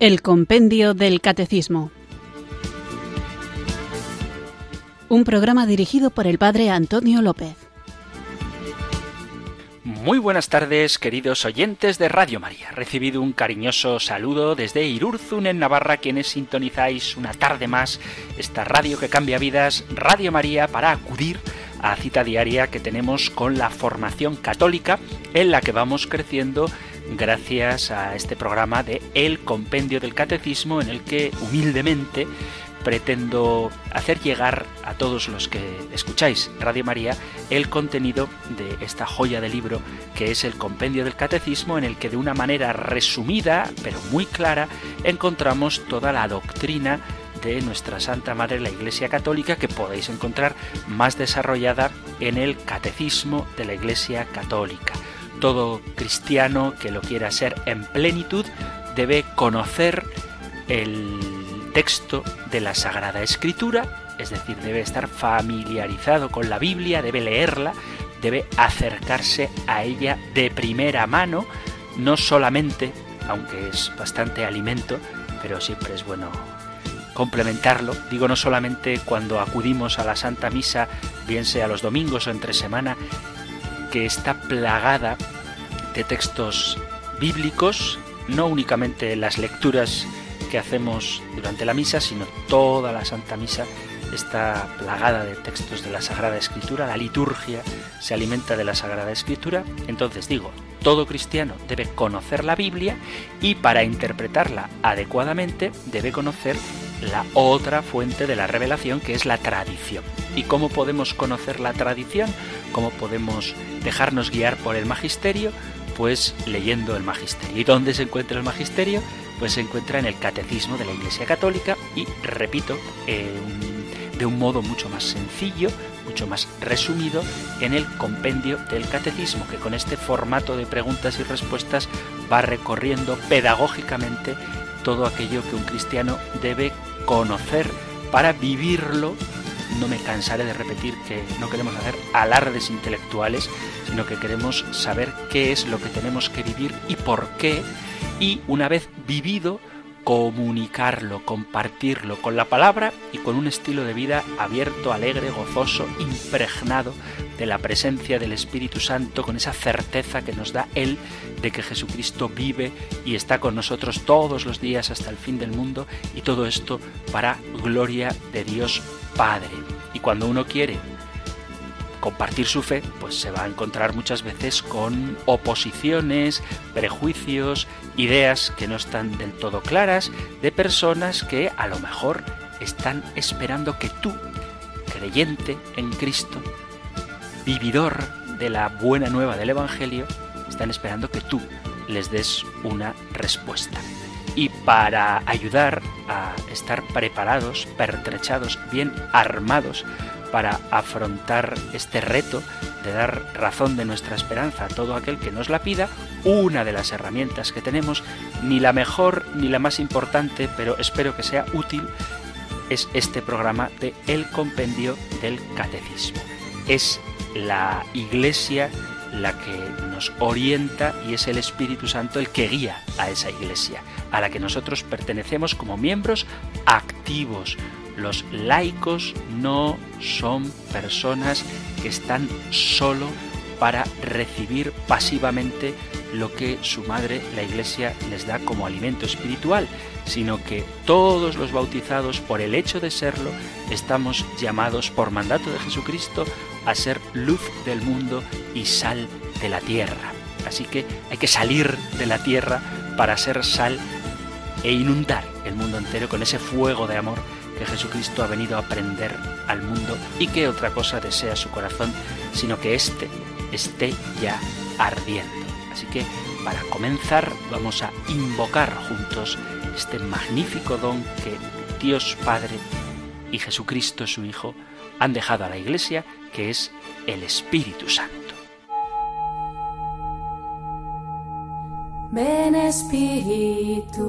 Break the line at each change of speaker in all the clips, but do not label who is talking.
El Compendio del Catecismo. Un programa dirigido por el Padre Antonio López.
Muy buenas tardes, queridos oyentes de Radio María. Recibido un cariñoso saludo desde Irurzun, en Navarra, quienes sintonizáis una tarde más esta radio que cambia vidas, Radio María, para acudir a cita diaria que tenemos con la formación católica en la que vamos creciendo gracias a este programa de El Compendio del Catecismo en el que humildemente pretendo hacer llegar a todos los que escucháis Radio María el contenido de esta joya de libro que es el Compendio del Catecismo en el que de una manera resumida pero muy clara encontramos toda la doctrina de nuestra Santa Madre la Iglesia Católica que podéis encontrar más desarrollada en el Catecismo de la Iglesia Católica. Todo cristiano que lo quiera ser en plenitud debe conocer el texto de la Sagrada Escritura, es decir, debe estar familiarizado con la Biblia, debe leerla, debe acercarse a ella de primera mano, no solamente, aunque es bastante alimento, pero siempre es bueno complementarlo, digo no solamente cuando acudimos a la Santa Misa, bien sea los domingos o entre semana, que está plagada de textos bíblicos, no únicamente las lecturas que hacemos durante la misa, sino toda la Santa Misa está plagada de textos de la Sagrada Escritura, la liturgia se alimenta de la Sagrada Escritura, entonces digo, todo cristiano debe conocer la Biblia y para interpretarla adecuadamente debe conocer la otra fuente de la revelación que es la tradición. ¿Y cómo podemos conocer la tradición? ¿Cómo podemos dejarnos guiar por el magisterio? Pues leyendo el magisterio. ¿Y dónde se encuentra el magisterio? Pues se encuentra en el catecismo de la Iglesia Católica y, repito, de un modo mucho más sencillo, mucho más resumido, en el compendio del catecismo, que con este formato de preguntas y respuestas va recorriendo pedagógicamente todo aquello que un cristiano debe conocer para vivirlo. No me cansaré de repetir que no queremos hacer alardes intelectuales, sino que queremos saber qué es lo que tenemos que vivir y por qué. Y una vez vivido, comunicarlo, compartirlo con la palabra y con un estilo de vida abierto, alegre, gozoso, impregnado de la presencia del Espíritu Santo, con esa certeza que nos da Él de que Jesucristo vive y está con nosotros todos los días hasta el fin del mundo y todo esto para gloria de Dios Padre. Y cuando uno quiere compartir su fe, pues se va a encontrar muchas veces con oposiciones, prejuicios, ideas que no están del todo claras de personas que a lo mejor están esperando que tú, creyente en Cristo, vividor de la buena nueva del Evangelio, están esperando que tú les des una respuesta. Y para ayudar a estar preparados, pertrechados, bien armados para afrontar este reto de dar razón de nuestra esperanza a todo aquel que nos la pida, una de las herramientas que tenemos, ni la mejor ni la más importante, pero espero que sea útil, es este programa de El Compendio del Catecismo. Es la Iglesia la que nos orienta y es el Espíritu Santo el que guía a esa Iglesia, a la que nosotros pertenecemos como miembros activos, los laicos no son personas que están solo para recibir pasivamente lo que su madre, la Iglesia, les da como alimento espiritual, sino que todos los bautizados, por el hecho de serlo, estamos llamados por mandato de Jesucristo a ser luz del mundo y sal de la tierra. Así que hay que salir de la tierra para ser sal e inundar el mundo entero con ese fuego de amor que Jesucristo ha venido a prender al mundo y que otra cosa desea su corazón, sino que éste esté ya ardiendo. Así que para comenzar vamos a invocar juntos este magnífico don que Dios Padre y Jesucristo su Hijo han dejado a la Iglesia, que es el Espíritu Santo.
Ven Espíritu.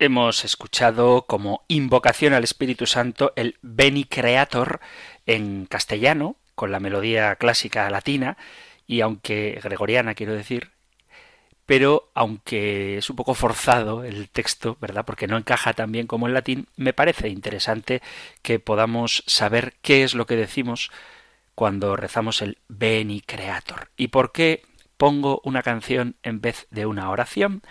Hemos escuchado como invocación al Espíritu Santo el Beni Creator en castellano, con la melodía clásica latina, y aunque gregoriana quiero decir, pero aunque es un poco forzado el texto, ¿verdad? Porque no encaja tan bien como en latín, me parece interesante que podamos saber qué es lo que decimos cuando rezamos el Beni Creator. ¿Y por qué pongo una canción en vez de una oración?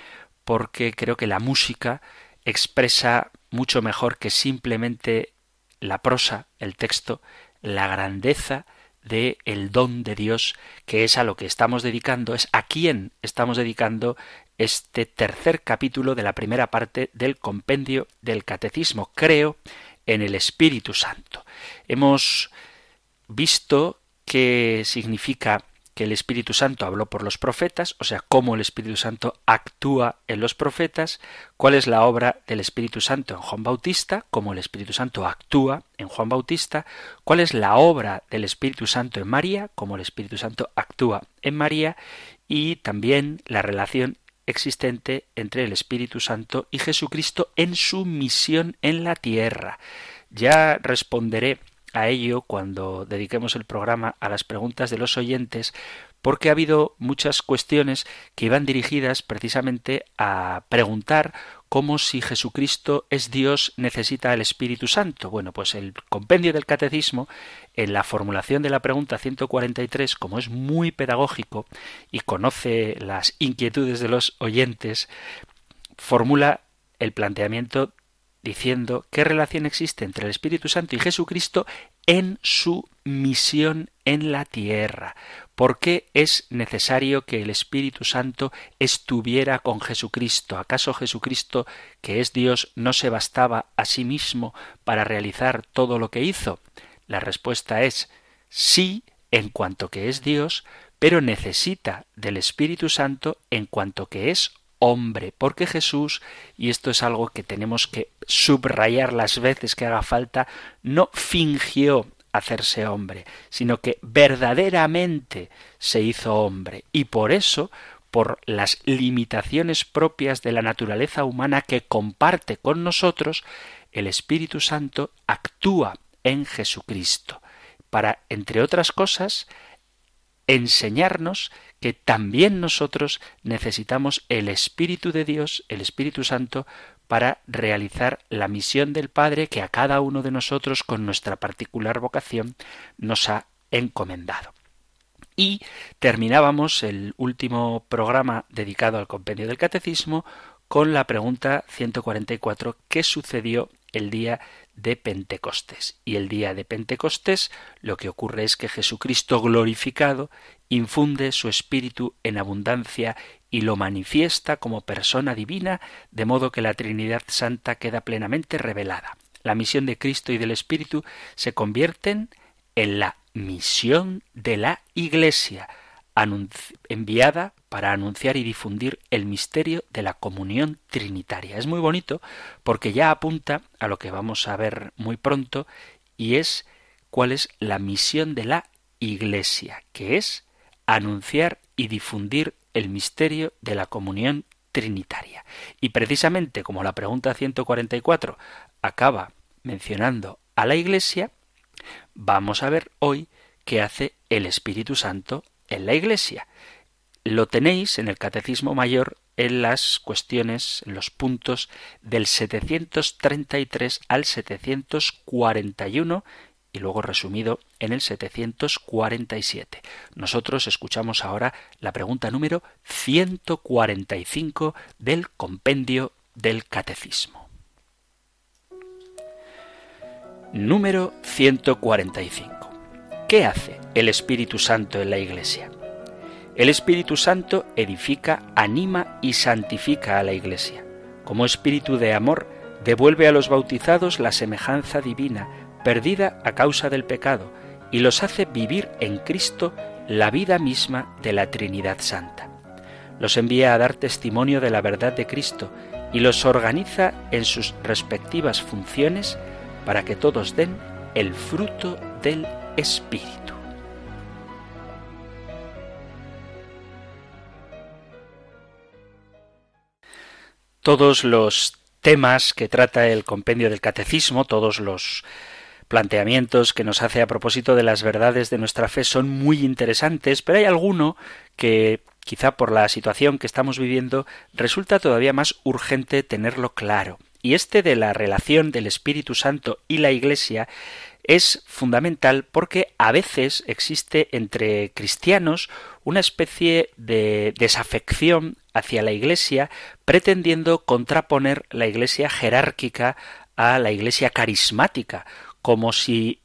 porque creo que la música expresa mucho mejor que simplemente la prosa, el texto, la grandeza de el don de Dios, que es a lo que estamos dedicando, es a quién estamos dedicando este tercer capítulo de la primera parte del compendio del catecismo. Creo en el Espíritu Santo. Hemos visto qué significa que el Espíritu Santo habló por los profetas, o sea, cómo el Espíritu Santo actúa en los profetas, cuál es la obra del Espíritu Santo en Juan Bautista, cómo el Espíritu Santo actúa en Juan Bautista, cuál es la obra del Espíritu Santo en María, cómo el Espíritu Santo actúa en María, y también la relación existente entre el Espíritu Santo y Jesucristo en su misión en la tierra. Ya responderé a ello cuando dediquemos el programa a las preguntas de los oyentes, porque ha habido muchas cuestiones que iban dirigidas precisamente a preguntar cómo si Jesucristo es Dios necesita el Espíritu Santo. Bueno, pues el compendio del catecismo, en la formulación de la pregunta 143, como es muy pedagógico y conoce las inquietudes de los oyentes, formula el planteamiento diciendo qué relación existe entre el Espíritu Santo y Jesucristo en su misión en la tierra. ¿Por qué es necesario que el Espíritu Santo estuviera con Jesucristo? ¿Acaso Jesucristo, que es Dios, no se bastaba a sí mismo para realizar todo lo que hizo? La respuesta es sí, en cuanto que es Dios, pero necesita del Espíritu Santo en cuanto que es hombre, porque Jesús, y esto es algo que tenemos que subrayar las veces que haga falta, no fingió hacerse hombre, sino que verdaderamente se hizo hombre, y por eso, por las limitaciones propias de la naturaleza humana que comparte con nosotros, el Espíritu Santo actúa en Jesucristo, para, entre otras cosas, enseñarnos que también nosotros necesitamos el Espíritu de Dios, el Espíritu Santo, para realizar la misión del Padre que a cada uno de nosotros con nuestra particular vocación nos ha encomendado. Y terminábamos el último programa dedicado al compendio del catecismo con la pregunta 144 ¿qué sucedió el día de Pentecostés. Y el día de Pentecostés lo que ocurre es que Jesucristo glorificado infunde su espíritu en abundancia y lo manifiesta como persona divina, de modo que la Trinidad Santa queda plenamente revelada. La misión de Cristo y del Espíritu se convierten en la misión de la Iglesia, enviada para anunciar y difundir el misterio de la comunión trinitaria. Es muy bonito porque ya apunta a lo que vamos a ver muy pronto y es cuál es la misión de la Iglesia, que es anunciar y difundir el misterio de la comunión trinitaria. Y precisamente como la pregunta 144 acaba mencionando a la Iglesia, vamos a ver hoy qué hace el Espíritu Santo en la Iglesia. Lo tenéis en el Catecismo Mayor en las cuestiones, en los puntos del 733 al 741 y luego resumido en el 747. Nosotros escuchamos ahora la pregunta número 145 del compendio del Catecismo. Número 145. ¿Qué hace el Espíritu Santo en la Iglesia? El Espíritu Santo edifica, anima y santifica a la Iglesia. Como Espíritu de amor, devuelve a los bautizados la semejanza divina perdida a causa del pecado, y los hace vivir en Cristo la vida misma de la Trinidad Santa. Los envía a dar testimonio de la verdad de Cristo y los organiza en sus respectivas funciones para que todos den el fruto del Espíritu. Todos los temas que trata el compendio del catecismo, todos los planteamientos que nos hace a propósito de las verdades de nuestra fe son muy interesantes, pero hay alguno que quizá por la situación que estamos viviendo resulta todavía más urgente tenerlo claro. Y este de la relación del Espíritu Santo y la Iglesia es fundamental porque a veces existe entre cristianos una especie de desafección hacia la Iglesia pretendiendo contraponer la Iglesia jerárquica a la Iglesia carismática, como si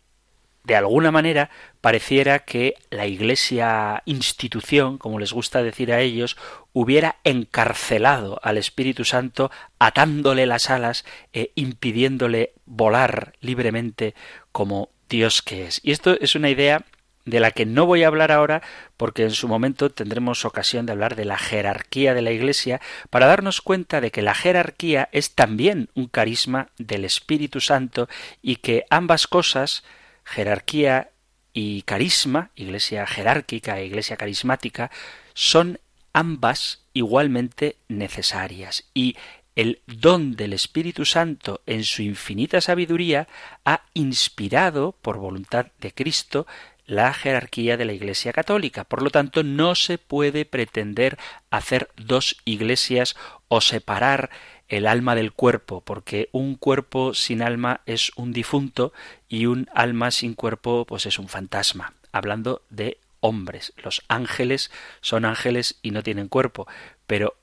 de alguna manera pareciera que la Iglesia institución, como les gusta decir a ellos, hubiera encarcelado al Espíritu Santo, atándole las alas e impidiéndole volar libremente como Dios que es. Y esto es una idea de la que no voy a hablar ahora porque en su momento tendremos ocasión de hablar de la jerarquía de la Iglesia para darnos cuenta de que la jerarquía es también un carisma del Espíritu Santo y que ambas cosas, jerarquía y carisma, Iglesia jerárquica e Iglesia carismática, son ambas igualmente necesarias y el don del Espíritu Santo en su infinita sabiduría ha inspirado, por voluntad de Cristo, la jerarquía de la Iglesia católica. Por lo tanto, no se puede pretender hacer dos iglesias o separar el alma del cuerpo, porque un cuerpo sin alma es un difunto y un alma sin cuerpo pues es un fantasma. Hablando de hombres, los ángeles son ángeles y no tienen cuerpo, pero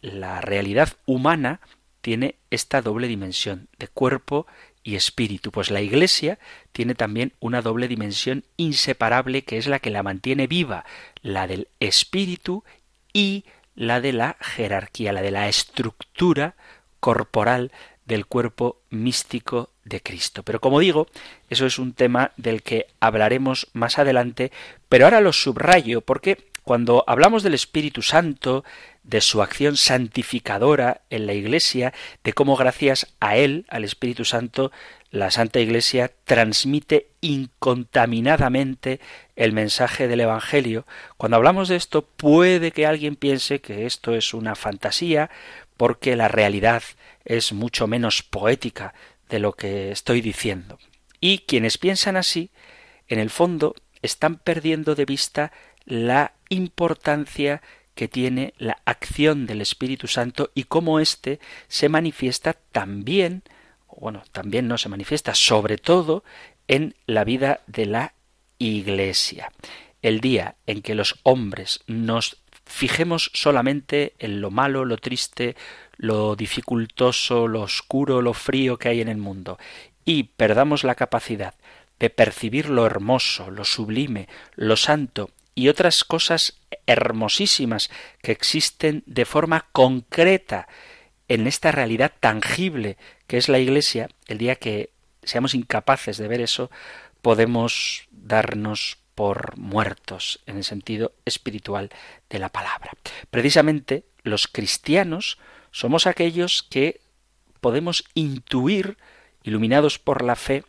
la realidad humana tiene esta doble dimensión de cuerpo y espíritu. Pues la Iglesia tiene también una doble dimensión inseparable que es la que la mantiene viva, la del espíritu y la de la jerarquía, la de la estructura corporal del cuerpo místico de Cristo. Pero como digo, eso es un tema del que hablaremos más adelante, pero ahora lo subrayo porque cuando hablamos del Espíritu Santo, de su acción santificadora en la Iglesia, de cómo gracias a Él, al Espíritu Santo, la Santa Iglesia transmite incontaminadamente el mensaje del Evangelio. Cuando hablamos de esto, puede que alguien piense que esto es una fantasía, porque la realidad es mucho menos poética de lo que estoy diciendo. Y quienes piensan así, en el fondo, están perdiendo de vista la importancia que tiene la acción del Espíritu Santo y cómo éste se manifiesta también, bueno, también no se manifiesta, sobre todo en la vida de la Iglesia. El día en que los hombres nos fijemos solamente en lo malo, lo triste, lo dificultoso, lo oscuro, lo frío que hay en el mundo, y perdamos la capacidad de percibir lo hermoso, lo sublime, lo santo y otras cosas hermosísimas que existen de forma concreta en esta realidad tangible que es la Iglesia, el día que seamos incapaces de ver eso, podemos darnos por muertos en el sentido espiritual de la palabra. Precisamente los cristianos somos aquellos que podemos intuir, iluminados por la fe,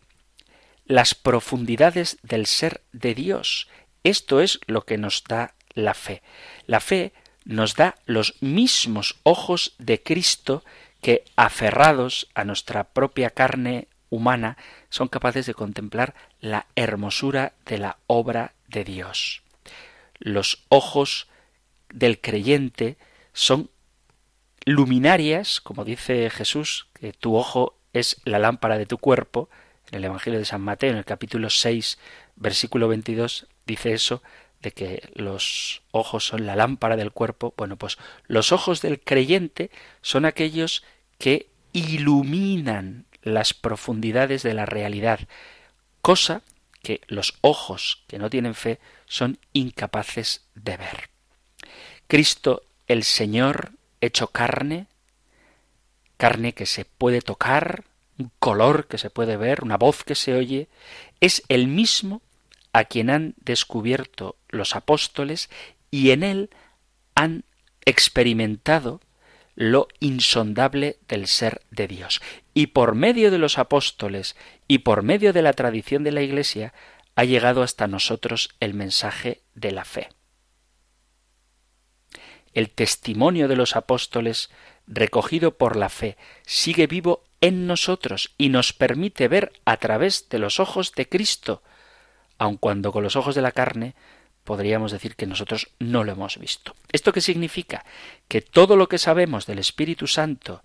las profundidades del ser de Dios esto es lo que nos da la fe. La fe nos da los mismos ojos de Cristo que, aferrados a nuestra propia carne humana, son capaces de contemplar la hermosura de la obra de Dios. Los ojos del creyente son luminarias, como dice Jesús, que tu ojo es la lámpara de tu cuerpo, en el Evangelio de San Mateo, en el capítulo 6, versículo 22, dice eso de que los ojos son la lámpara del cuerpo. Bueno, pues los ojos del creyente son aquellos que iluminan las profundidades de la realidad, cosa que los ojos que no tienen fe son incapaces de ver. Cristo el Señor hecho carne, carne que se puede tocar, un color que se puede ver, una voz que se oye, es el mismo a quien han descubierto los apóstoles y en él han experimentado lo insondable del ser de Dios. Y por medio de los apóstoles y por medio de la tradición de la Iglesia ha llegado hasta nosotros el mensaje de la fe. El testimonio de los apóstoles recogido por la fe sigue vivo en nosotros y nos permite ver a través de los ojos de Cristo, aun cuando con los ojos de la carne podríamos decir que nosotros no lo hemos visto. ¿Esto qué significa? Que todo lo que sabemos del Espíritu Santo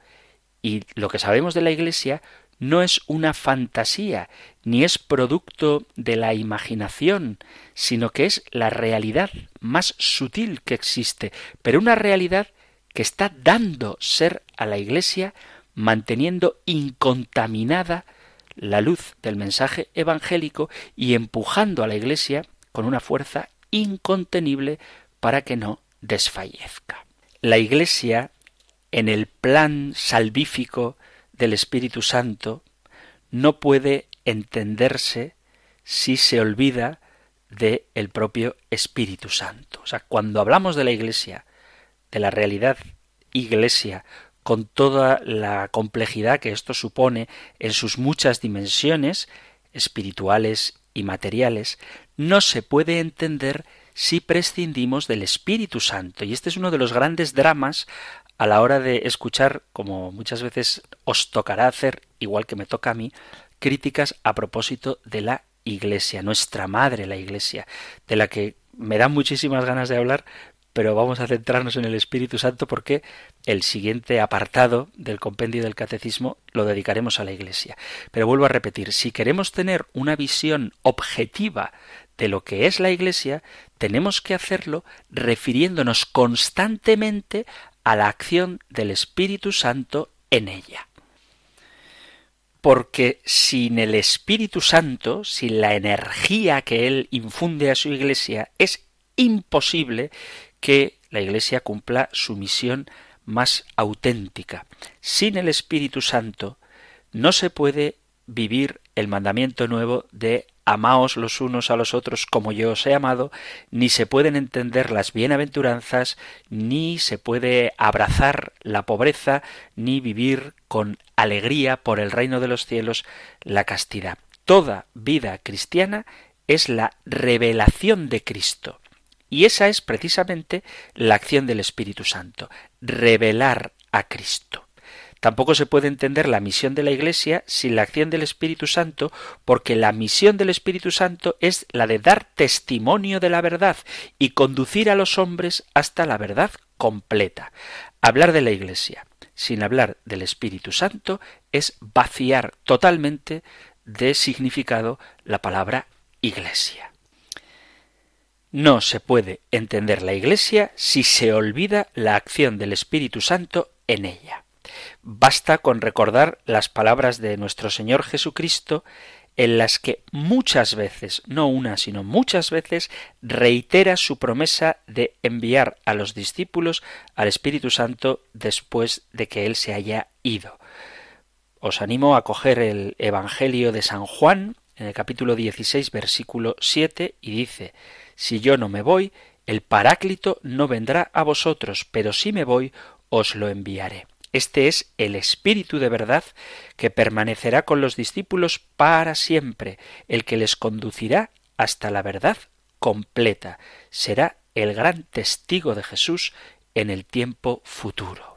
y lo que sabemos de la Iglesia no es una fantasía, ni es producto de la imaginación, sino que es la realidad más sutil que existe, pero una realidad que está dando ser a la Iglesia, manteniendo incontaminada la luz del mensaje evangélico y empujando a la Iglesia con una fuerza incontenible para que no desfallezca. La Iglesia, en el plan salvífico del Espíritu Santo, no puede entenderse si se olvida de el propio Espíritu Santo. O sea, cuando hablamos de la Iglesia, de la realidad Iglesia, con toda la complejidad que esto supone en sus muchas dimensiones espirituales y materiales, no se puede entender si prescindimos del Espíritu Santo. Y este es uno de los grandes dramas a la hora de escuchar, como muchas veces os tocará hacer, igual que me toca a mí, críticas a propósito de la Iglesia, nuestra madre la Iglesia, de la que me dan muchísimas ganas de hablar, pero vamos a centrarnos en el Espíritu Santo porque el siguiente apartado del compendio del catecismo lo dedicaremos a la Iglesia. Pero vuelvo a repetir, si queremos tener una visión objetiva de lo que es la Iglesia, tenemos que hacerlo refiriéndonos constantemente a la acción del Espíritu Santo en ella. Porque sin el Espíritu Santo, sin la energía que Él infunde a su Iglesia, es imposible que la Iglesia cumpla su misión más auténtica. Sin el Espíritu Santo no se puede vivir el mandamiento nuevo de amaos los unos a los otros como yo os he amado, ni se pueden entender las bienaventuranzas, ni se puede abrazar la pobreza, ni vivir con alegría por el reino de los cielos la castidad. Toda vida cristiana es la revelación de Cristo. Y esa es precisamente la acción del Espíritu Santo, revelar a Cristo. Tampoco se puede entender la misión de la Iglesia sin la acción del Espíritu Santo, porque la misión del Espíritu Santo es la de dar testimonio de la verdad y conducir a los hombres hasta la verdad completa. Hablar de la Iglesia sin hablar del Espíritu Santo es vaciar totalmente de significado la palabra Iglesia. No se puede entender la Iglesia si se olvida la acción del Espíritu Santo en ella. Basta con recordar las palabras de nuestro Señor Jesucristo en las que muchas veces, no una, sino muchas veces, reitera su promesa de enviar a los discípulos al Espíritu Santo después de que Él se haya ido. Os animo a coger el Evangelio de San Juan, en el capítulo 16, versículo 7, y dice si yo no me voy, el Paráclito no vendrá a vosotros, pero si me voy, os lo enviaré. Este es el Espíritu de verdad que permanecerá con los discípulos para siempre, el que les conducirá hasta la verdad completa. Será el gran testigo de Jesús en el tiempo futuro.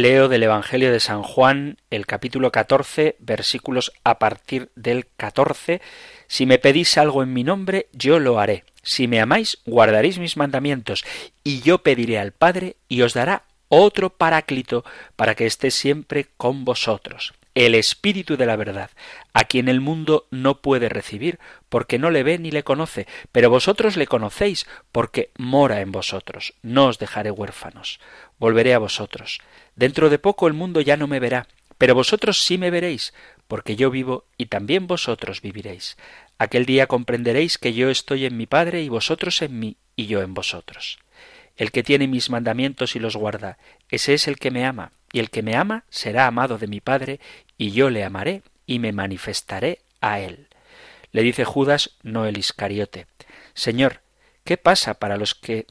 Leo del Evangelio de San Juan el capítulo 14 versículos a partir del 14 si me pedís algo en mi nombre, yo lo haré. Si me amáis, guardaréis mis mandamientos, y yo pediré al Padre, y os dará otro paráclito para que esté siempre con vosotros. El Espíritu de la verdad, a quien el mundo no puede recibir, porque no le ve ni le conoce, pero vosotros le conocéis, porque mora en vosotros. No os dejaré huérfanos. Volveré a vosotros. Dentro de poco el mundo ya no me verá, pero vosotros sí me veréis, porque yo vivo y también vosotros viviréis. Aquel día comprenderéis que yo estoy en mi Padre y vosotros en mí y yo en vosotros. El que tiene mis mandamientos y los guarda, ese es el que me ama, y el que me ama será amado de mi Padre, y yo le amaré y me manifestaré a él. Le dice Judas, no el Iscariote. Señor, ¿qué pasa para los que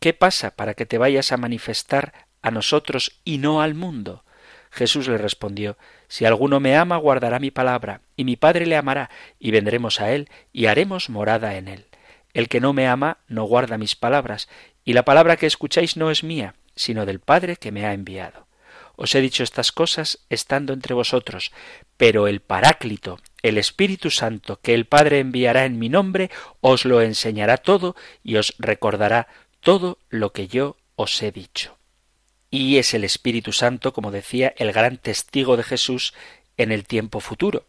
¿Qué pasa para que te vayas a manifestar a nosotros y no al mundo? Jesús le respondió Si alguno me ama, guardará mi palabra, y mi Padre le amará, y vendremos a él, y haremos morada en él. El que no me ama no guarda mis palabras, y la palabra que escucháis no es mía, sino del Padre que me ha enviado. Os he dicho estas cosas estando entre vosotros, pero el Paráclito, el Espíritu Santo, que el Padre enviará en mi nombre, os lo enseñará todo y os recordará todo lo que yo os he dicho. Y es el Espíritu Santo, como decía, el gran testigo de Jesús en el tiempo futuro.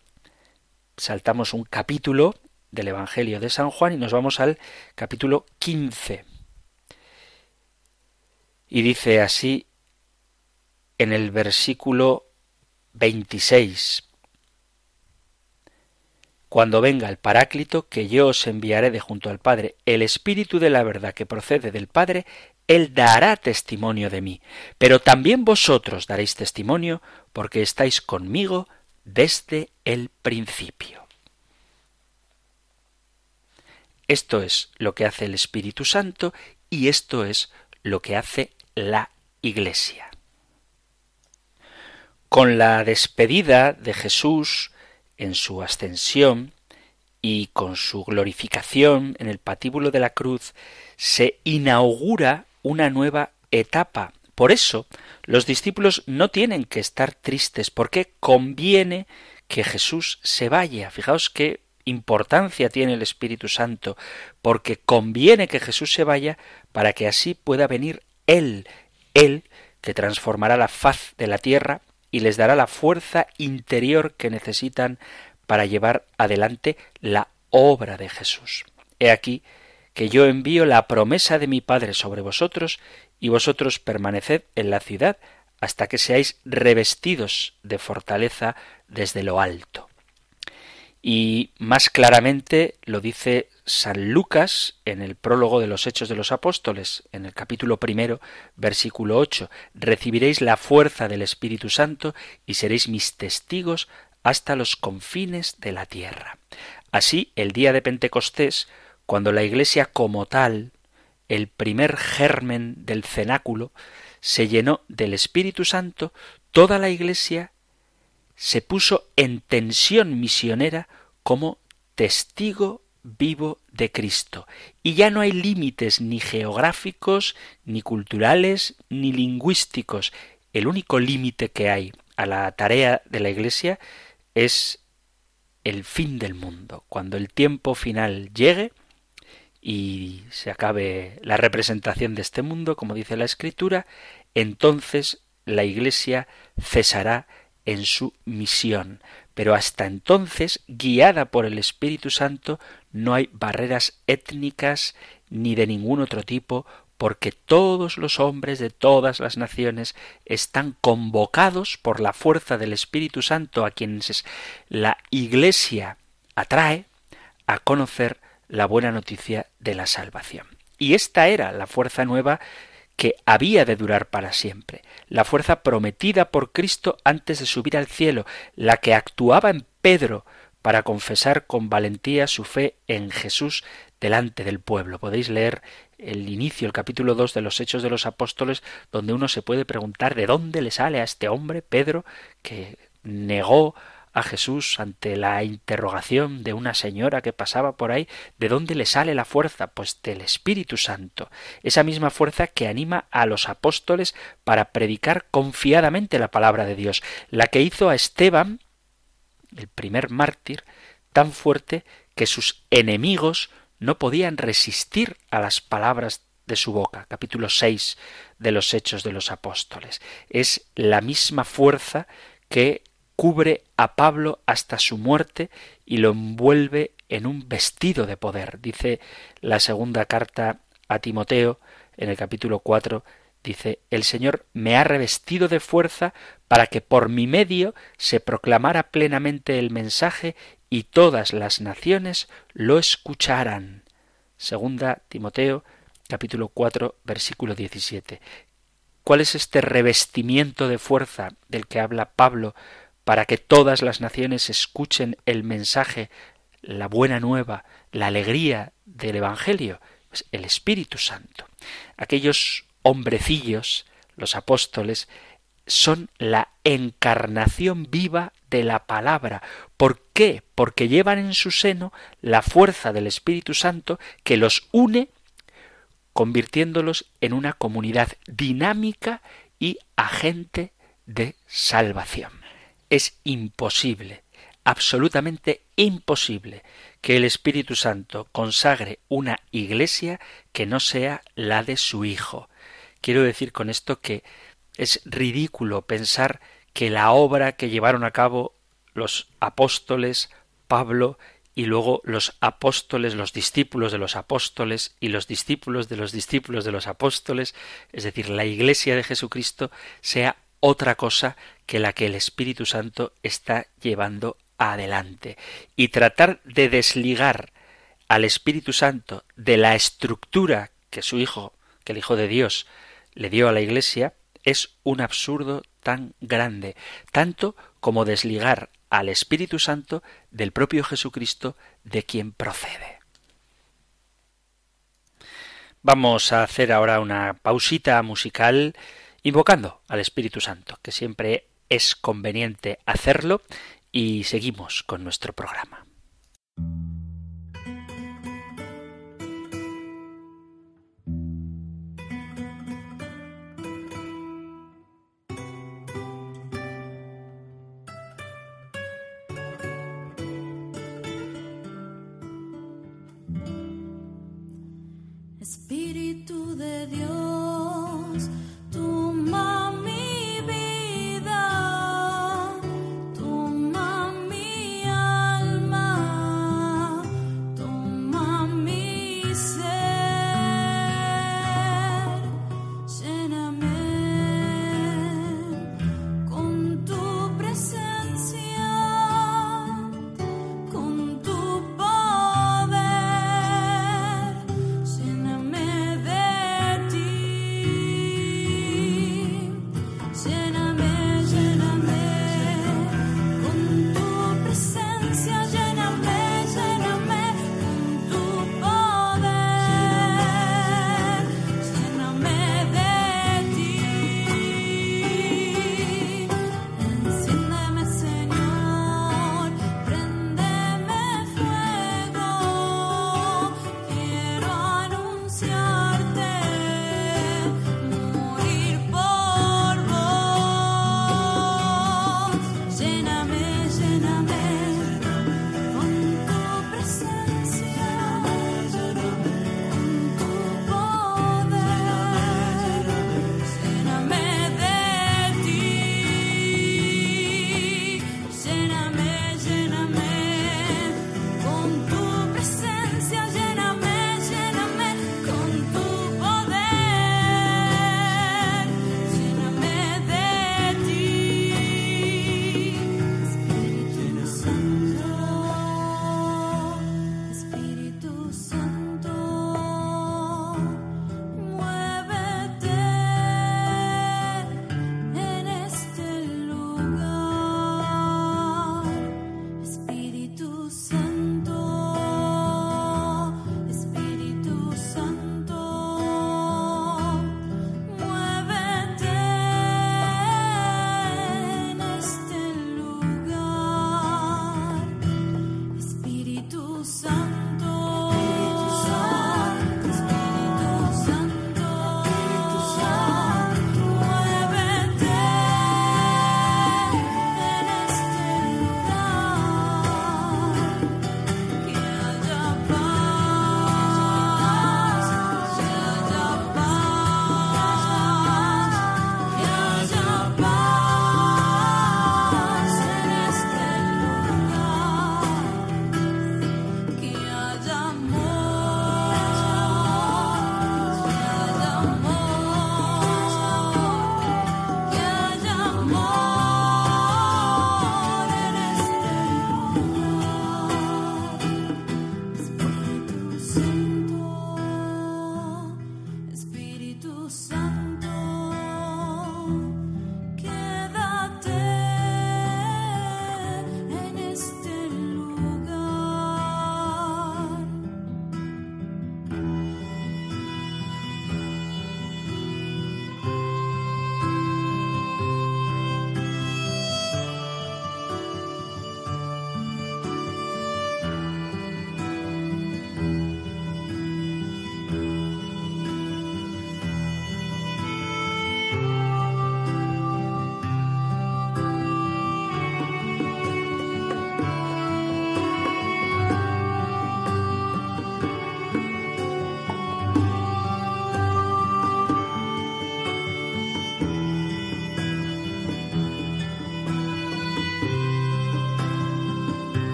Saltamos un capítulo del Evangelio de San Juan y nos vamos al capítulo 15. Y dice así en el versículo 26. Cuando venga el Paráclito, que yo os enviaré de junto al Padre, el Espíritu de la verdad que procede del Padre, Él dará testimonio de mí. Pero también vosotros daréis testimonio, porque estáis conmigo desde el principio. Esto es lo que hace el Espíritu Santo y esto es lo que hace la Iglesia. Con la despedida de Jesús en su ascensión y con su glorificación en el patíbulo de la cruz, se inaugura una nueva etapa. Por eso, los discípulos no tienen que estar tristes, porque conviene que Jesús se vaya. Fijaos qué importancia tiene el Espíritu Santo, porque conviene que Jesús se vaya para que así pueda venir Él, Él que transformará la faz de la tierra y les dará la fuerza interior que necesitan para llevar adelante la obra de Jesús. He aquí que yo envío la promesa de mi Padre sobre vosotros, y vosotros permaneced en la ciudad hasta que seáis revestidos de fortaleza desde lo alto. Y más claramente lo dice San Lucas en el prólogo de los Hechos de los Apóstoles, en el capítulo primero, versículo ocho, recibiréis la fuerza del Espíritu Santo y seréis mis testigos hasta los confines de la tierra. Así, el día de Pentecostés, cuando la Iglesia como tal, el primer germen del cenáculo, se llenó del Espíritu Santo, toda la Iglesia se puso en tensión misionera como testigo vivo de Cristo. Y ya no hay límites ni geográficos, ni culturales, ni lingüísticos. El único límite que hay a la tarea de la Iglesia es el fin del mundo. Cuando el tiempo final llegue y se acabe la representación de este mundo, como dice la Escritura, entonces la Iglesia cesará en su misión. Pero hasta entonces, guiada por el Espíritu Santo, no hay barreras étnicas ni de ningún otro tipo, porque todos los hombres de todas las naciones están convocados por la fuerza del Espíritu Santo a quienes la Iglesia atrae a conocer la buena noticia de la salvación. Y esta era la fuerza nueva que había de durar para siempre, la fuerza prometida por Cristo antes de subir al cielo, la que actuaba en Pedro para confesar con valentía su fe en Jesús delante del pueblo. Podéis leer el inicio, el capítulo 2 de los Hechos de los Apóstoles, donde uno se puede preguntar de dónde le sale a este hombre, Pedro, que negó a Jesús ante la interrogación de una señora que pasaba por ahí, ¿de dónde le sale la fuerza? Pues del Espíritu Santo, esa misma fuerza que anima a los apóstoles para predicar confiadamente la palabra de Dios, la que hizo a Esteban, el primer mártir, tan fuerte que sus enemigos no podían resistir a las palabras de su boca. Capítulo 6 de los Hechos de los Apóstoles. Es la misma fuerza que cubre a Pablo hasta su muerte y lo envuelve en un vestido de poder. Dice la segunda carta a Timoteo en el capítulo 4 dice el Señor me ha revestido de fuerza para que por mi medio se proclamara plenamente el mensaje y todas las naciones lo escucharan. Segunda Timoteo capítulo 4, versículo 17. ¿Cuál es este revestimiento de fuerza del que habla Pablo para que todas las naciones escuchen el mensaje, la buena nueva, la alegría del Evangelio? Pues el Espíritu Santo. Aquellos hombrecillos, los apóstoles, son la encarnación viva de la palabra. ¿Por qué? Porque llevan en su seno la fuerza del Espíritu Santo que los une convirtiéndolos en una comunidad dinámica y agente de salvación. Es imposible, absolutamente imposible, que el Espíritu Santo consagre una iglesia que no sea la de su Hijo. Quiero decir con esto que es ridículo pensar que la obra que llevaron a cabo los apóstoles, Pablo y luego los apóstoles, los discípulos de los apóstoles y los discípulos de los discípulos de los apóstoles, es decir, la Iglesia de Jesucristo, sea otra cosa que la que el Espíritu Santo está llevando adelante. Y tratar de desligar al Espíritu Santo de la estructura que su Hijo, que el Hijo de Dios, le dio a la Iglesia, es un absurdo tan grande, tanto como desligar al Espíritu Santo del propio Jesucristo de quien procede. Vamos a hacer ahora una pausita musical invocando al Espíritu Santo, que siempre es conveniente hacerlo, y seguimos con nuestro programa.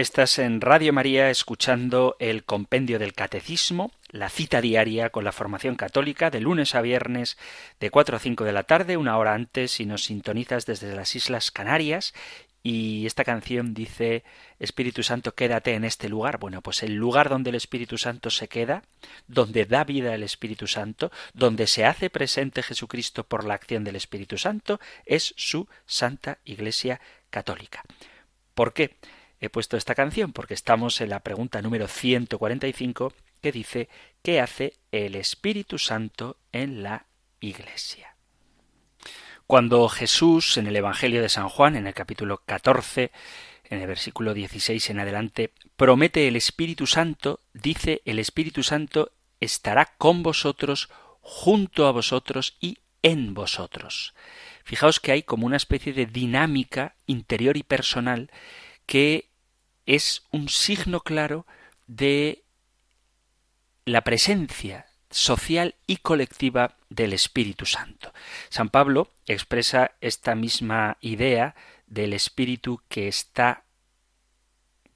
Estás en Radio María escuchando el compendio del Catecismo, la cita diaria con la formación católica de lunes a viernes de 4 a 5 de la tarde, una hora antes si nos sintonizas desde las Islas Canarias. Y esta canción dice Espíritu Santo, quédate en este lugar. Bueno, pues el lugar donde el Espíritu Santo se queda, donde da vida el Espíritu Santo, donde se hace presente Jesucristo por la acción del Espíritu Santo, es su Santa Iglesia Católica. ¿Por qué? He puesto esta canción porque estamos en la pregunta número 145 que dice ¿qué hace el Espíritu Santo en la Iglesia? Cuando Jesús en el Evangelio de San Juan, en el capítulo 14, en el versículo 16 en adelante, promete el Espíritu Santo, dice el Espíritu Santo estará con vosotros, junto a vosotros y en vosotros. Fijaos que hay como una especie de dinámica interior y personal que es un signo claro de la presencia social y colectiva del Espíritu Santo. San Pablo expresa esta misma idea del Espíritu que está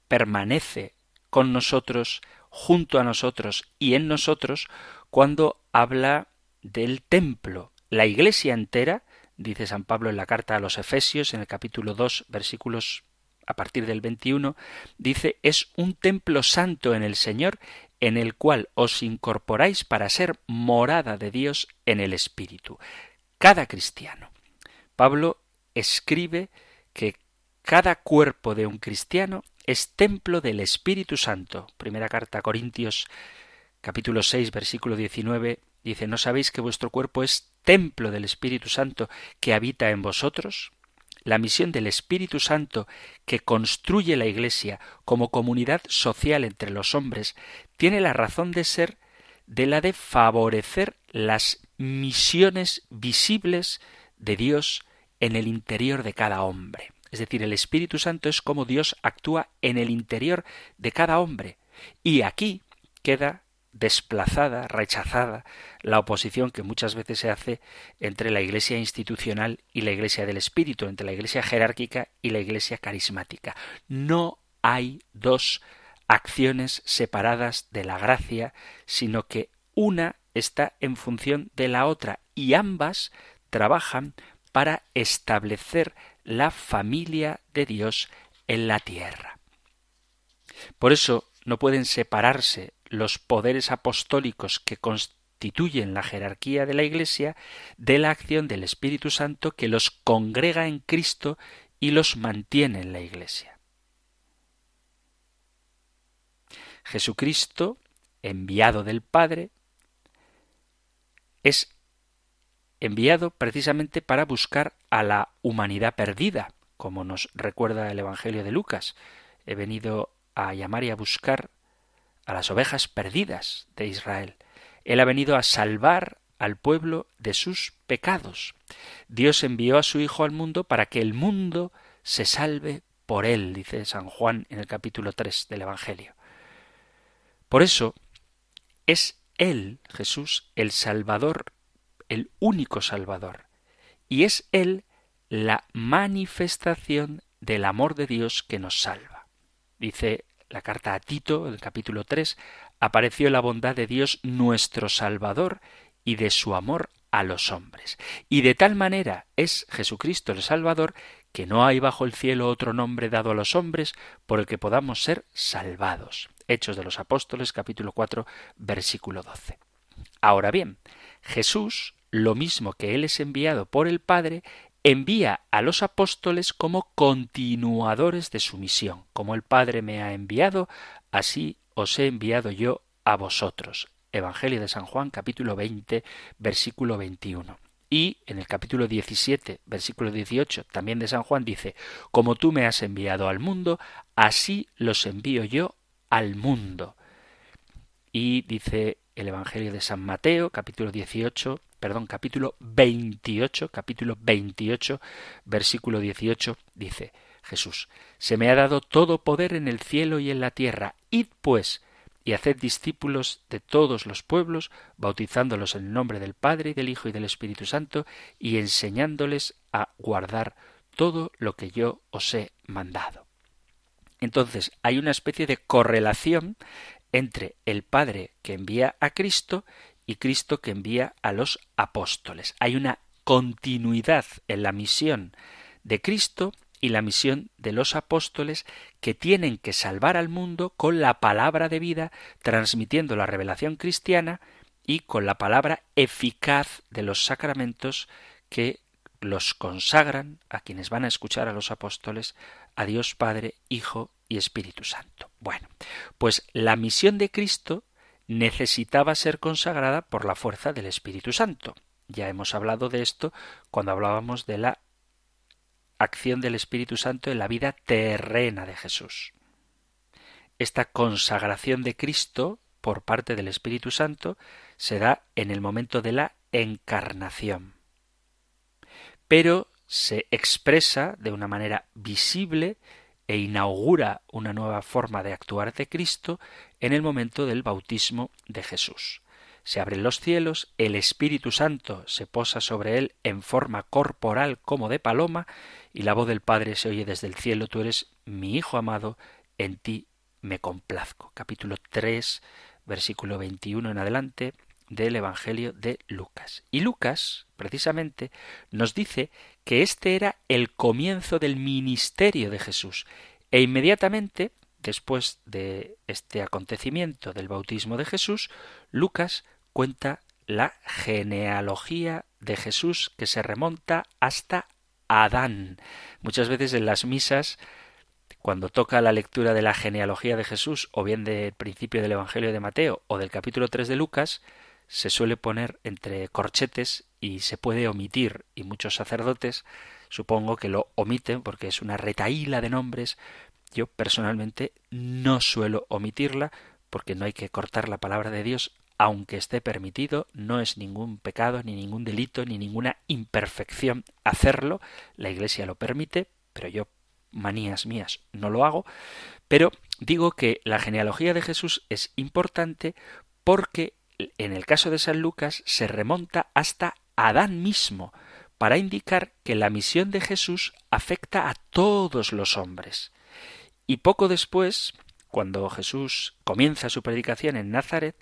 permanece con nosotros, junto a nosotros y en nosotros cuando habla del templo. La iglesia entera, dice San Pablo en la carta a los Efesios en el capítulo 2 versículos a partir del 21, dice, es un templo santo en el Señor, en el cual os incorporáis para ser morada de Dios en el Espíritu. Cada cristiano. Pablo escribe que cada cuerpo de un cristiano es templo del Espíritu Santo. Primera carta a Corintios capítulo 6 versículo 19 dice, ¿no sabéis que vuestro cuerpo es templo del Espíritu Santo que habita en vosotros? La misión del Espíritu Santo que construye la Iglesia como comunidad social entre los hombres tiene la razón de ser de la de favorecer las misiones visibles de Dios en el interior de cada hombre. Es decir, el Espíritu Santo es como Dios actúa en el interior de cada hombre. Y aquí queda desplazada, rechazada, la oposición que muchas veces se hace entre la Iglesia institucional y la Iglesia del Espíritu, entre la Iglesia jerárquica y la Iglesia carismática. No hay dos acciones separadas de la gracia, sino que una está en función de la otra y ambas trabajan para establecer la familia de Dios en la tierra. Por eso no pueden separarse los poderes apostólicos que constituyen la jerarquía de la Iglesia de la acción del Espíritu Santo que los congrega en Cristo y los mantiene en la Iglesia. Jesucristo, enviado del Padre, es enviado precisamente para buscar a la humanidad perdida, como nos recuerda el Evangelio de Lucas. He venido a llamar y a buscar a las ovejas perdidas de Israel. Él ha venido a salvar al pueblo de sus pecados. Dios envió a su Hijo al mundo para que el mundo se salve por él, dice San Juan en el capítulo 3 del Evangelio. Por eso es Él, Jesús, el Salvador, el único Salvador, y es Él la manifestación del amor de Dios que nos salva. Dice la carta a Tito, capítulo 3, apareció la bondad de Dios nuestro Salvador y de su amor a los hombres. Y de tal manera es Jesucristo el Salvador que no hay bajo el cielo otro nombre dado a los hombres por el que podamos ser salvados. Hechos de los Apóstoles capítulo 4 versículo 12. Ahora bien, Jesús, lo mismo que Él es enviado por el Padre, envía a los apóstoles como continuadores de su misión. Como el Padre me ha enviado, así os he enviado yo a vosotros. Evangelio de San Juan, capítulo 20, versículo 21. Y en el capítulo 17, versículo 18, también de San Juan, dice, Como tú me has enviado al mundo, así los envío yo al mundo. Y dice el Evangelio de San Mateo, capítulo 18, perdón, capítulo 28, capítulo 28, versículo 18, dice Jesús, Se me ha dado todo poder en el cielo y en la tierra. Id pues y haced discípulos de todos los pueblos, bautizándolos en el nombre del Padre y del Hijo y del Espíritu Santo, y enseñándoles a guardar todo lo que yo os he mandado. Entonces hay una especie de correlación entre el Padre que envía a Cristo y Cristo que envía a los apóstoles. Hay una continuidad en la misión de Cristo y la misión de los apóstoles que tienen que salvar al mundo con la palabra de vida, transmitiendo la revelación cristiana y con la palabra eficaz de los sacramentos que los consagran a quienes van a escuchar a los apóstoles, a Dios Padre, Hijo y Espíritu Santo. Bueno, pues la misión de Cristo necesitaba ser consagrada por la fuerza del Espíritu Santo. Ya hemos hablado de esto cuando hablábamos de la acción del Espíritu Santo en la vida terrena de Jesús. Esta consagración de Cristo por parte del Espíritu Santo se da en el momento de la encarnación. Pero se expresa de una manera visible e inaugura una nueva forma de actuar de Cristo en el momento del bautismo de Jesús. Se abren los cielos, el Espíritu Santo se posa sobre él en forma corporal como de paloma, y la voz del Padre se oye desde el cielo, tú eres mi Hijo amado, en ti me complazco. Capítulo 3, versículo 21 en adelante del Evangelio de Lucas. Y Lucas, precisamente, nos dice que este era el comienzo del ministerio de Jesús. E inmediatamente, después de este acontecimiento del bautismo de Jesús, Lucas cuenta la genealogía de Jesús que se remonta hasta Adán. Muchas veces en las misas cuando toca la lectura de la genealogía de Jesús, o bien del principio del Evangelio de Mateo o del capítulo 3 de Lucas, se suele poner entre corchetes y se puede omitir, y muchos sacerdotes supongo que lo omiten porque es una retaíla de nombres. Yo personalmente no suelo omitirla porque no hay que cortar la palabra de Dios aunque esté permitido, no es ningún pecado, ni ningún delito, ni ninguna imperfección hacerlo. La Iglesia lo permite, pero yo manías mías, no lo hago, pero digo que la genealogía de Jesús es importante porque en el caso de San Lucas se remonta hasta Adán mismo, para indicar que la misión de Jesús afecta a todos los hombres. Y poco después, cuando Jesús comienza su predicación en Nazaret,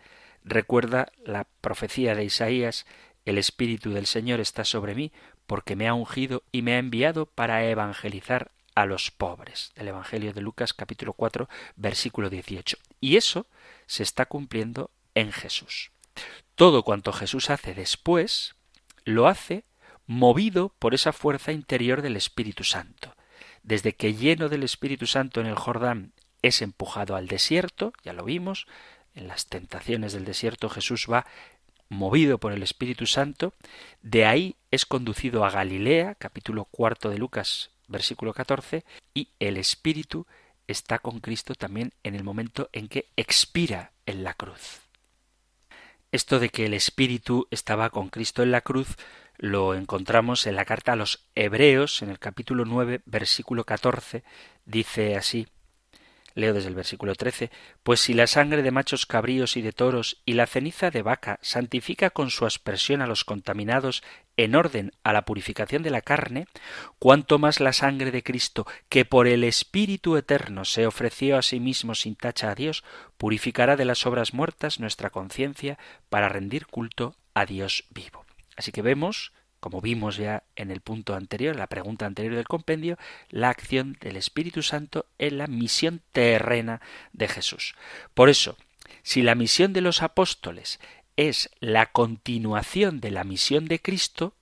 recuerda la profecía de Isaías El Espíritu del Señor está sobre mí, porque me ha ungido y me ha enviado para evangelizar a los pobres, del Evangelio de Lucas capítulo 4 versículo 18. Y eso se está cumpliendo en Jesús. Todo cuanto Jesús hace después, lo hace movido por esa fuerza interior del Espíritu Santo. Desde que lleno del Espíritu Santo en el Jordán es empujado al desierto, ya lo vimos, en las tentaciones del desierto Jesús va movido por el Espíritu Santo, de ahí es conducido a Galilea, capítulo cuarto de Lucas, versículo 14, y el Espíritu está con Cristo también en el momento en que expira en la cruz. Esto de que el Espíritu estaba con Cristo en la cruz lo encontramos en la carta a los Hebreos, en el capítulo 9, versículo 14, dice así Leo desde el versículo 13, pues si la sangre de machos cabríos y de toros y la ceniza de vaca santifica con su aspersión a los contaminados en orden a la purificación de la carne, cuanto más la sangre de Cristo, que por el Espíritu eterno se ofreció a sí mismo sin tacha a Dios, purificará de las obras muertas nuestra conciencia para rendir culto a Dios vivo. Así que vemos como vimos ya en el punto anterior, la pregunta anterior del compendio, la acción del Espíritu Santo en la misión terrena de Jesús. Por eso, si la misión de los apóstoles es la continuación de la misión de Cristo,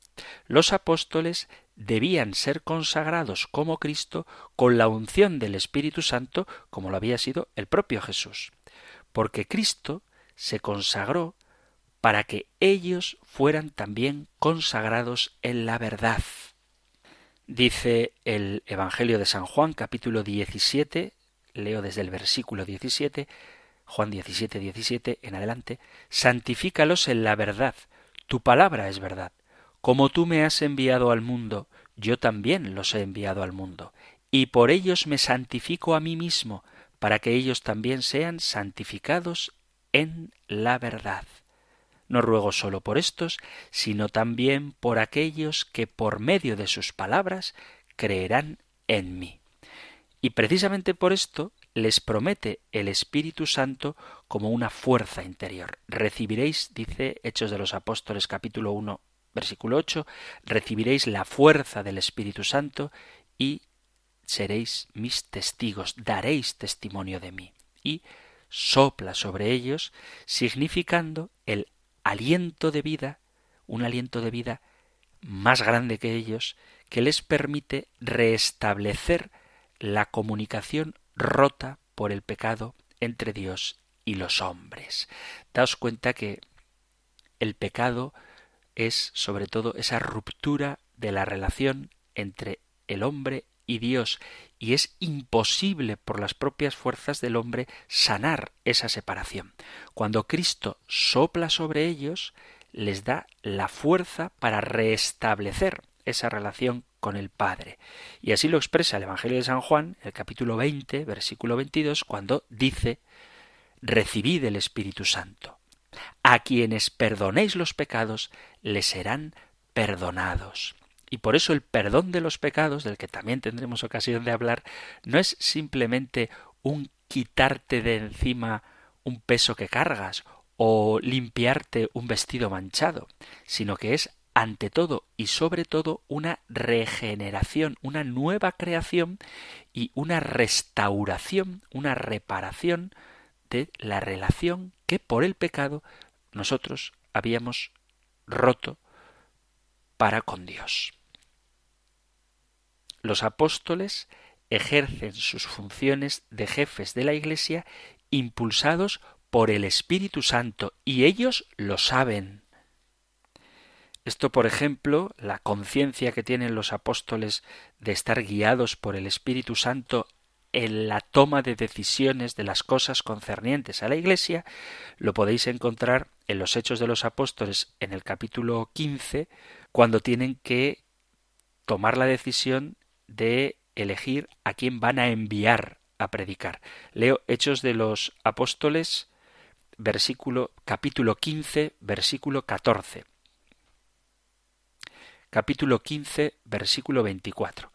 los apóstoles debían ser consagrados como Cristo con la unción del Espíritu Santo como lo había sido el propio Jesús. Porque Cristo se consagró para que ellos fueran también consagrados en la verdad. Dice el Evangelio de San Juan capítulo 17, leo desde el versículo 17, Juan 17, 17 en adelante, santifícalos en la verdad, tu palabra es verdad. Como tú me has enviado al mundo, yo también los he enviado al mundo, y por ellos me santifico a mí mismo, para que ellos también sean santificados en la verdad. No ruego solo por estos, sino también por aquellos que por medio de sus palabras creerán en mí. Y precisamente por esto les promete el Espíritu Santo como una fuerza interior. Recibiréis, dice Hechos de los Apóstoles capítulo 1, versículo 8, recibiréis la fuerza del Espíritu Santo y seréis mis testigos, daréis testimonio de mí. Y sopla sobre ellos, significando el aliento de vida, un aliento de vida más grande que ellos, que les permite restablecer la comunicación rota por el pecado entre Dios y los hombres. Daos cuenta que el pecado es sobre todo esa ruptura de la relación entre el hombre y Dios, y es imposible por las propias fuerzas del hombre sanar esa separación. Cuando Cristo sopla sobre ellos, les da la fuerza para restablecer esa relación con el Padre. Y así lo expresa el Evangelio de San Juan, el capítulo 20, versículo 22, cuando dice, Recibid el Espíritu Santo. A quienes perdonéis los pecados, les serán perdonados. Y por eso el perdón de los pecados, del que también tendremos ocasión de hablar, no es simplemente un quitarte de encima un peso que cargas o limpiarte un vestido manchado, sino que es ante todo y sobre todo una regeneración, una nueva creación y una restauración, una reparación de la relación que por el pecado nosotros habíamos roto para con Dios. Los apóstoles ejercen sus funciones de jefes de la Iglesia impulsados por el Espíritu Santo y ellos lo saben. Esto, por ejemplo, la conciencia que tienen los apóstoles de estar guiados por el Espíritu Santo en la toma de decisiones de las cosas concernientes a la Iglesia, lo podéis encontrar en los Hechos de los Apóstoles en el capítulo 15, cuando tienen que tomar la decisión de elegir a quién van a enviar a predicar. Leo Hechos de los Apóstoles, versículo capítulo 15, versículo 14. Capítulo 15, versículo 24.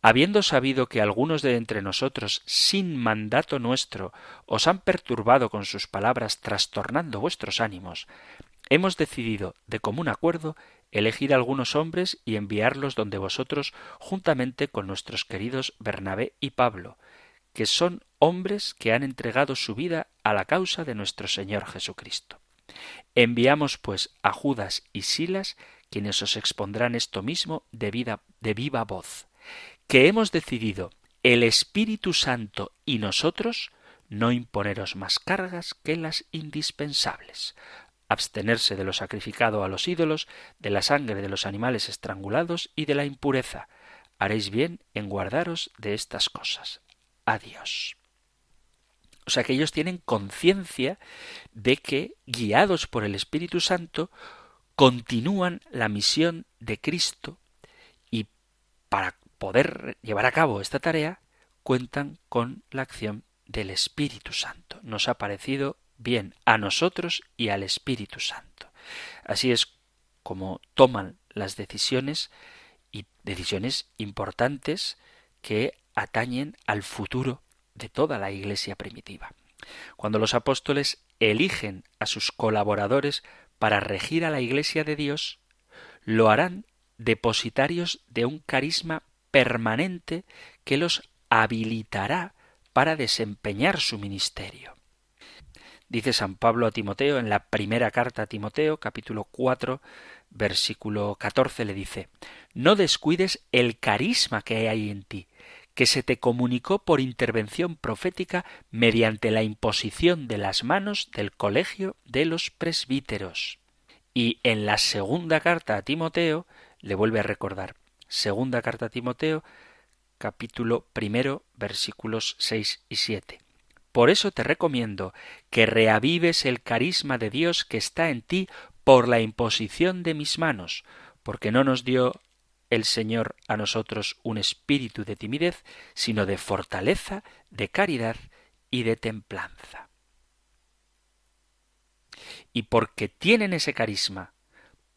Habiendo sabido que algunos de entre nosotros, sin mandato nuestro, os han perturbado con sus palabras, trastornando vuestros ánimos, hemos decidido, de común acuerdo, elegir algunos hombres y enviarlos donde vosotros, juntamente con nuestros queridos Bernabé y Pablo, que son hombres que han entregado su vida a la causa de nuestro Señor Jesucristo. Enviamos pues a Judas y Silas, quienes os expondrán esto mismo de, viva voz, que hemos decidido el Espíritu Santo y nosotros no imponeros más cargas que las indispensables, abstenerse de lo sacrificado a los ídolos, de la sangre de los animales estrangulados y de la impureza. Haréis bien en guardaros de estas cosas. Adiós. O sea que ellos tienen conciencia de que, guiados por el Espíritu Santo, continúan la misión de Cristo y para poder llevar a cabo esta tarea cuentan con la acción del Espíritu Santo. Nos ha parecido bien a nosotros y al Espíritu Santo. Así es como toman las decisiones y decisiones importantes que atañen al futuro de toda la Iglesia primitiva. Cuando los apóstoles eligen a sus colaboradores para regir a la Iglesia de Dios, lo harán depositarios de un carisma permanente que los habilitará para desempeñar su ministerio. Dice San Pablo a Timoteo en la primera carta a Timoteo, capítulo 4, versículo 14, le dice, No descuides el carisma que hay en ti, que se te comunicó por intervención profética mediante la imposición de las manos del colegio de los presbíteros. Y en la segunda carta a Timoteo le vuelve a recordar. Segunda carta a Timoteo, capítulo primero, versículos 6 y 7. Por eso te recomiendo que reavives el carisma de Dios que está en ti por la imposición de mis manos, porque no nos dio el Señor a nosotros un espíritu de timidez, sino de fortaleza, de caridad y de templanza. Y porque tienen ese carisma,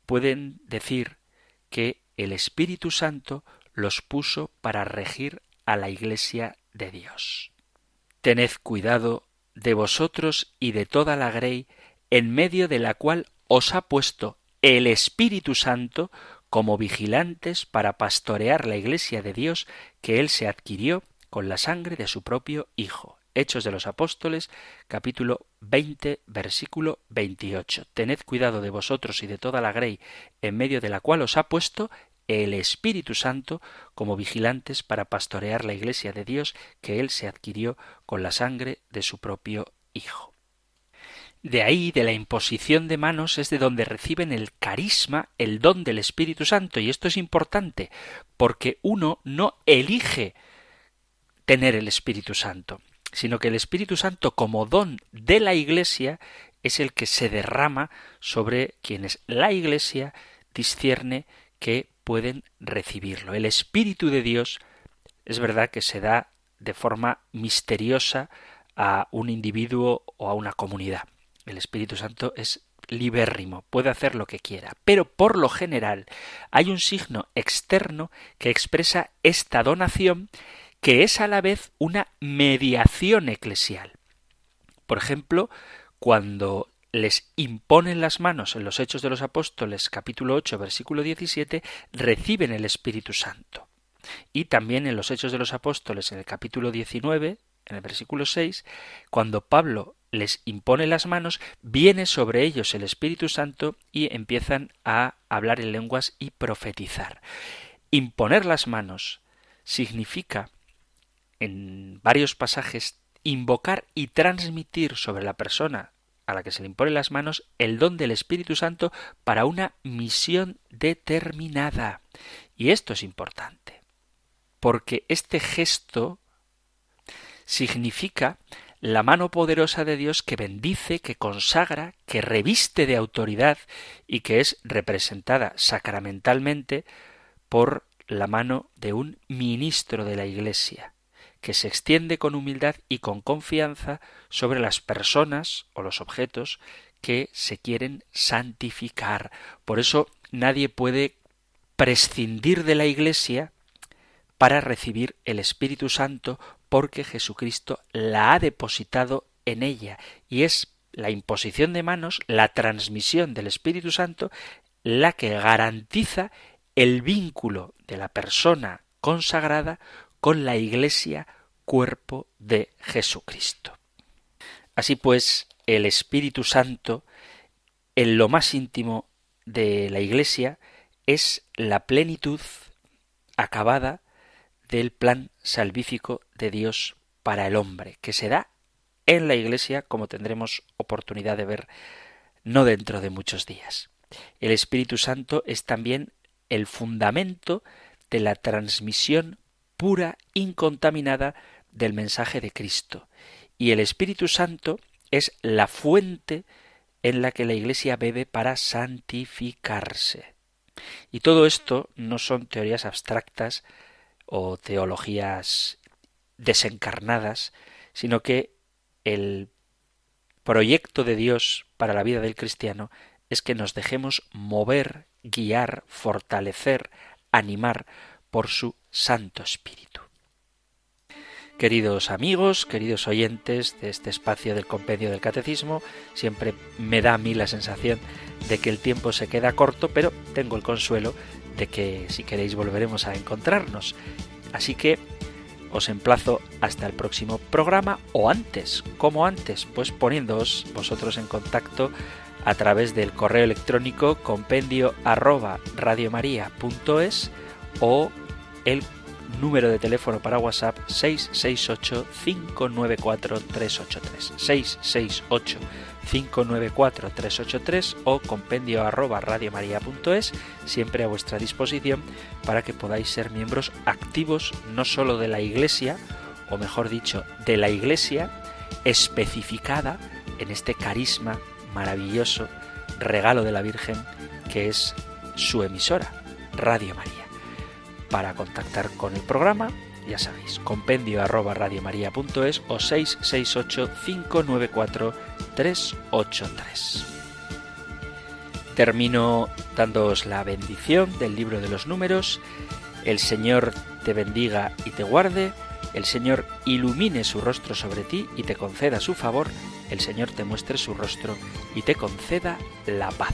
pueden decir que el Espíritu Santo los puso para regir a la Iglesia de Dios. Tened cuidado de vosotros y de toda la grey en medio de la cual os ha puesto el Espíritu Santo como vigilantes para pastorear la iglesia de Dios que él se adquirió con la sangre de su propio Hijo. Hechos de los Apóstoles, capítulo 20, versículo 28. Tened cuidado de vosotros y de toda la grey en medio de la cual os ha puesto el Espíritu Santo como vigilantes para pastorear la iglesia de Dios que él se adquirió con la sangre de su propio Hijo. De ahí, de la imposición de manos, es de donde reciben el carisma, el don del Espíritu Santo. Y esto es importante, porque uno no elige tener el Espíritu Santo, sino que el Espíritu Santo como don de la Iglesia es el que se derrama sobre quienes la Iglesia discierne que pueden recibirlo. El Espíritu de Dios es verdad que se da de forma misteriosa a un individuo o a una comunidad. El Espíritu Santo es libérrimo, puede hacer lo que quiera, pero por lo general hay un signo externo que expresa esta donación que es a la vez una mediación eclesial. Por ejemplo, cuando les imponen las manos en los Hechos de los Apóstoles capítulo 8 versículo 17, reciben el Espíritu Santo. Y también en los Hechos de los Apóstoles en el capítulo 19, en el versículo 6, cuando Pablo les impone las manos, viene sobre ellos el Espíritu Santo y empiezan a hablar en lenguas y profetizar. Imponer las manos significa en varios pasajes invocar y transmitir sobre la persona a la que se le impone las manos el don del Espíritu Santo para una misión determinada. Y esto es importante, porque este gesto significa la mano poderosa de Dios que bendice, que consagra, que reviste de autoridad y que es representada sacramentalmente por la mano de un ministro de la Iglesia que se extiende con humildad y con confianza sobre las personas o los objetos que se quieren santificar. Por eso nadie puede prescindir de la Iglesia para recibir el Espíritu Santo porque Jesucristo la ha depositado en ella y es la imposición de manos, la transmisión del Espíritu Santo, la que garantiza el vínculo de la persona consagrada con la Iglesia cuerpo de Jesucristo. Así pues, el Espíritu Santo, en lo más íntimo de la Iglesia, es la plenitud acabada del plan salvífico de Dios para el hombre, que se da en la Iglesia, como tendremos oportunidad de ver no dentro de muchos días. El Espíritu Santo es también el fundamento de la transmisión pura, incontaminada del mensaje de Cristo. Y el Espíritu Santo es la fuente en la que la Iglesia bebe para santificarse. Y todo esto no son teorías abstractas o teologías desencarnadas, sino que el proyecto de Dios para la vida del cristiano es que nos dejemos mover, guiar, fortalecer, animar por su Santo Espíritu. Queridos amigos, queridos oyentes de este espacio del compendio del catecismo, siempre me da a mí la sensación de que el tiempo se queda corto, pero tengo el consuelo de que si queréis volveremos a encontrarnos. Así que os emplazo hasta el próximo programa o antes, como antes, pues poniéndoos vosotros en contacto a través del correo electrónico compendio arroba radiomaria.es o el número de teléfono para WhatsApp 668-594-383. 668-594-383 o compendio arroba radiomaria.es, siempre a vuestra disposición para que podáis ser miembros activos no solo de la Iglesia, o mejor dicho, de la Iglesia especificada en este carisma maravilloso, regalo de la Virgen, que es su emisora, Radio María para contactar con el programa, ya sabéis, compendio arroba radiomaria.es o 668 594 383. Termino dándoos la bendición del libro de los números. El Señor te bendiga y te guarde. el Señor ilumine su rostro sobre ti y te conceda su favor, el Señor te muestre su rostro y te conceda la paz.